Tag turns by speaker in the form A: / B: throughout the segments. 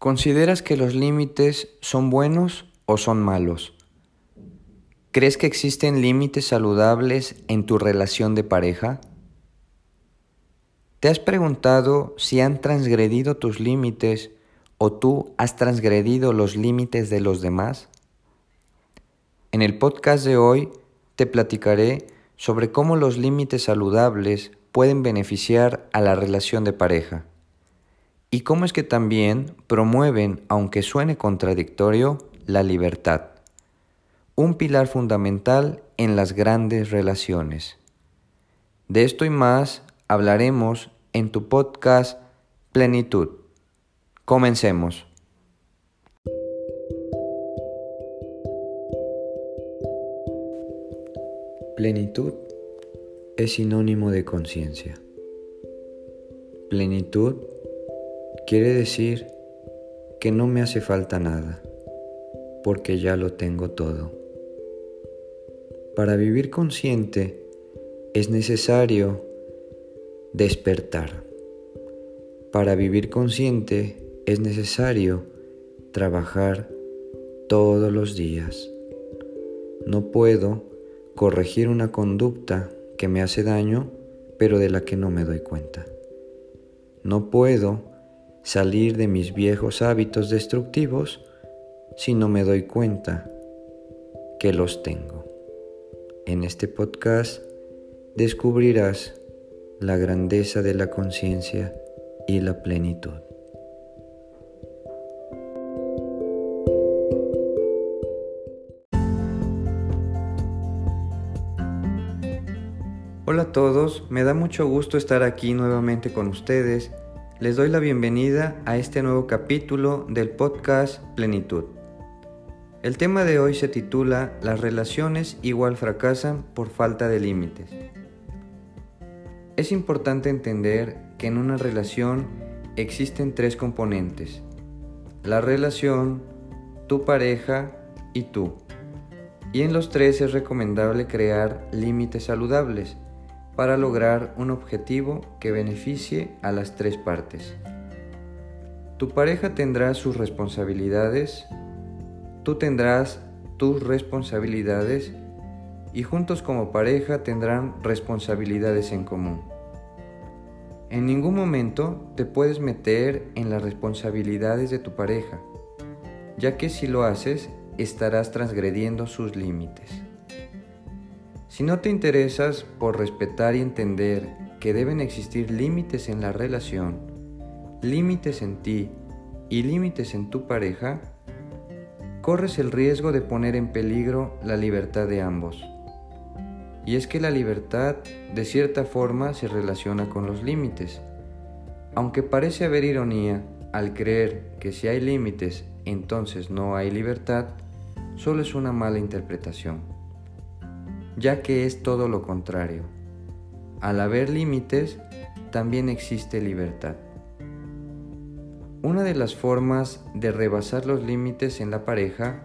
A: ¿Consideras que los límites son buenos o son malos? ¿Crees que existen límites saludables en tu relación de pareja? ¿Te has preguntado si han transgredido tus límites o tú has transgredido los límites de los demás? En el podcast de hoy te platicaré sobre cómo los límites saludables pueden beneficiar a la relación de pareja y cómo es que también promueven, aunque suene contradictorio, la libertad, un pilar fundamental en las grandes relaciones. De esto y más hablaremos en tu podcast Plenitud. Comencemos. Plenitud es sinónimo de conciencia. Plenitud Quiere decir que no me hace falta nada, porque ya lo tengo todo. Para vivir consciente es necesario despertar. Para vivir consciente es necesario trabajar todos los días. No puedo corregir una conducta que me hace daño, pero de la que no me doy cuenta. No puedo salir de mis viejos hábitos destructivos si no me doy cuenta que los tengo. En este podcast descubrirás la grandeza de la conciencia y la plenitud. Hola a todos, me da mucho gusto estar aquí nuevamente con ustedes les doy la bienvenida a este nuevo capítulo del podcast Plenitud. El tema de hoy se titula Las relaciones igual fracasan por falta de límites. Es importante entender que en una relación existen tres componentes. La relación, tu pareja y tú. Y en los tres es recomendable crear límites saludables para lograr un objetivo que beneficie a las tres partes. Tu pareja tendrá sus responsabilidades, tú tendrás tus responsabilidades y juntos como pareja tendrán responsabilidades en común. En ningún momento te puedes meter en las responsabilidades de tu pareja, ya que si lo haces estarás transgrediendo sus límites. Si no te interesas por respetar y entender que deben existir límites en la relación, límites en ti y límites en tu pareja, corres el riesgo de poner en peligro la libertad de ambos. Y es que la libertad de cierta forma se relaciona con los límites. Aunque parece haber ironía al creer que si hay límites entonces no hay libertad, solo es una mala interpretación ya que es todo lo contrario. Al haber límites, también existe libertad. Una de las formas de rebasar los límites en la pareja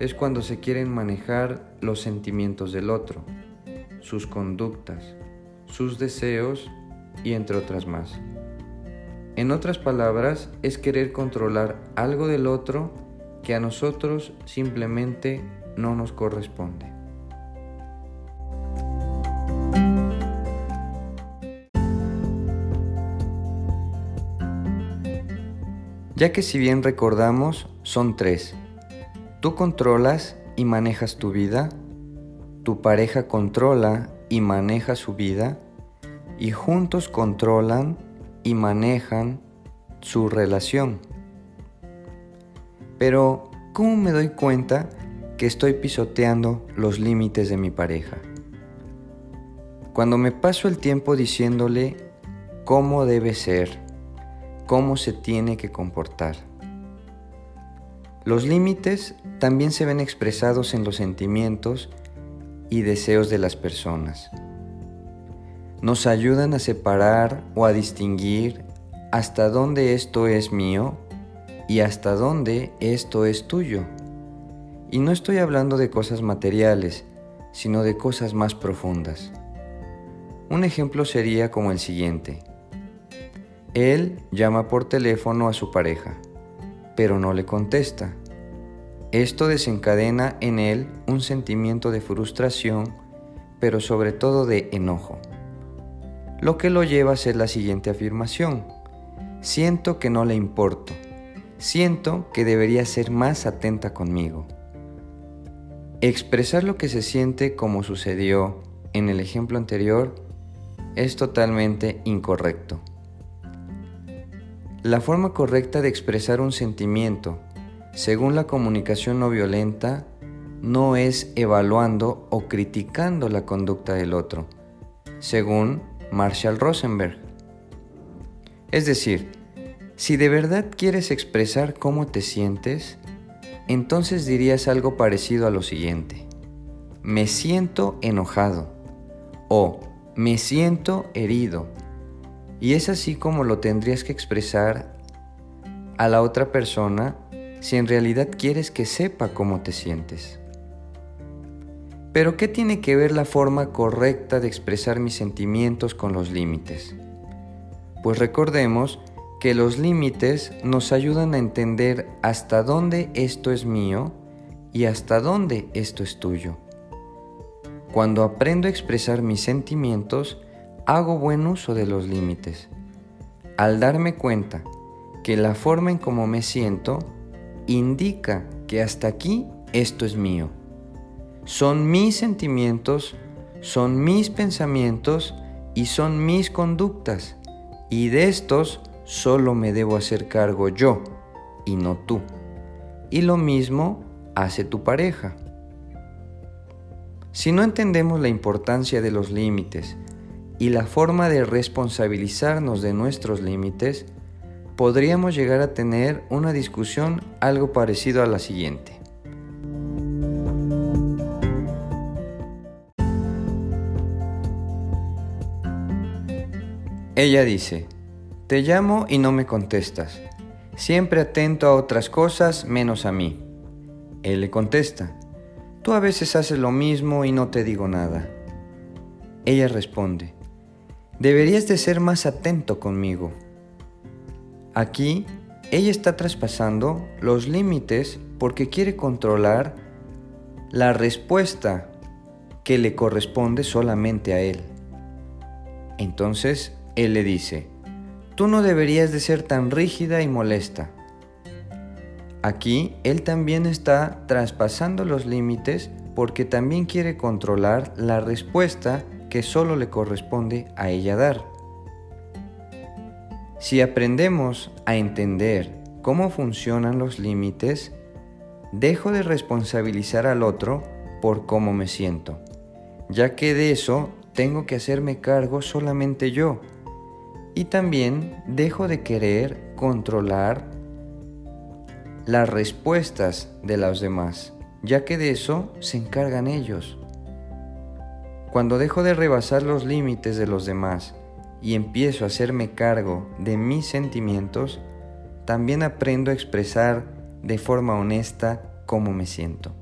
A: es cuando se quieren manejar los sentimientos del otro, sus conductas, sus deseos y entre otras más. En otras palabras, es querer controlar algo del otro que a nosotros simplemente no nos corresponde. Ya que si bien recordamos, son tres. Tú controlas y manejas tu vida, tu pareja controla y maneja su vida, y juntos controlan y manejan su relación. Pero, ¿cómo me doy cuenta que estoy pisoteando los límites de mi pareja? Cuando me paso el tiempo diciéndole cómo debe ser, cómo se tiene que comportar. Los límites también se ven expresados en los sentimientos y deseos de las personas. Nos ayudan a separar o a distinguir hasta dónde esto es mío y hasta dónde esto es tuyo. Y no estoy hablando de cosas materiales, sino de cosas más profundas. Un ejemplo sería como el siguiente. Él llama por teléfono a su pareja pero no le contesta. Esto desencadena en él un sentimiento de frustración, pero sobre todo de enojo, lo que lo lleva a hacer la siguiente afirmación. Siento que no le importo. Siento que debería ser más atenta conmigo. Expresar lo que se siente como sucedió en el ejemplo anterior es totalmente incorrecto. La forma correcta de expresar un sentimiento, según la comunicación no violenta, no es evaluando o criticando la conducta del otro, según Marshall Rosenberg. Es decir, si de verdad quieres expresar cómo te sientes, entonces dirías algo parecido a lo siguiente. Me siento enojado o me siento herido. Y es así como lo tendrías que expresar a la otra persona si en realidad quieres que sepa cómo te sientes. Pero ¿qué tiene que ver la forma correcta de expresar mis sentimientos con los límites? Pues recordemos que los límites nos ayudan a entender hasta dónde esto es mío y hasta dónde esto es tuyo. Cuando aprendo a expresar mis sentimientos, hago buen uso de los límites. Al darme cuenta que la forma en cómo me siento indica que hasta aquí esto es mío. Son mis sentimientos, son mis pensamientos y son mis conductas. Y de estos solo me debo hacer cargo yo y no tú. Y lo mismo hace tu pareja. Si no entendemos la importancia de los límites y la forma de responsabilizarnos de nuestros límites, podríamos llegar a tener una discusión algo parecido a la siguiente. Ella dice, te llamo y no me contestas. Siempre atento a otras cosas menos a mí. Él le contesta, tú a veces haces lo mismo y no te digo nada. Ella responde, deberías de ser más atento conmigo. Aquí, ella está traspasando los límites porque quiere controlar la respuesta que le corresponde solamente a él. Entonces, él le dice, Tú no deberías de ser tan rígida y molesta. Aquí él también está traspasando los límites porque también quiere controlar la respuesta que solo le corresponde a ella dar. Si aprendemos a entender cómo funcionan los límites, dejo de responsabilizar al otro por cómo me siento, ya que de eso tengo que hacerme cargo solamente yo y también dejo de querer controlar las respuestas de los demás, ya que de eso se encargan ellos. Cuando dejo de rebasar los límites de los demás y empiezo a hacerme cargo de mis sentimientos, también aprendo a expresar de forma honesta cómo me siento.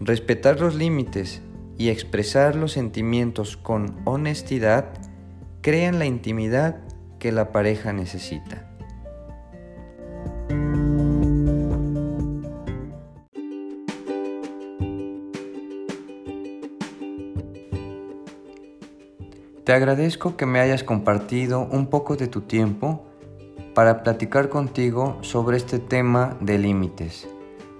A: Respetar los límites y expresar los sentimientos con honestidad crean la intimidad que la pareja necesita. Te agradezco que me hayas compartido un poco de tu tiempo para platicar contigo sobre este tema de límites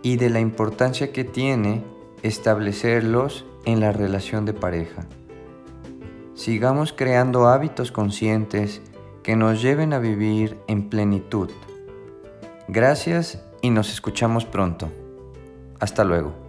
A: y de la importancia que tiene establecerlos en la relación de pareja sigamos creando hábitos conscientes que nos lleven a vivir en plenitud. Gracias y nos escuchamos pronto. Hasta luego.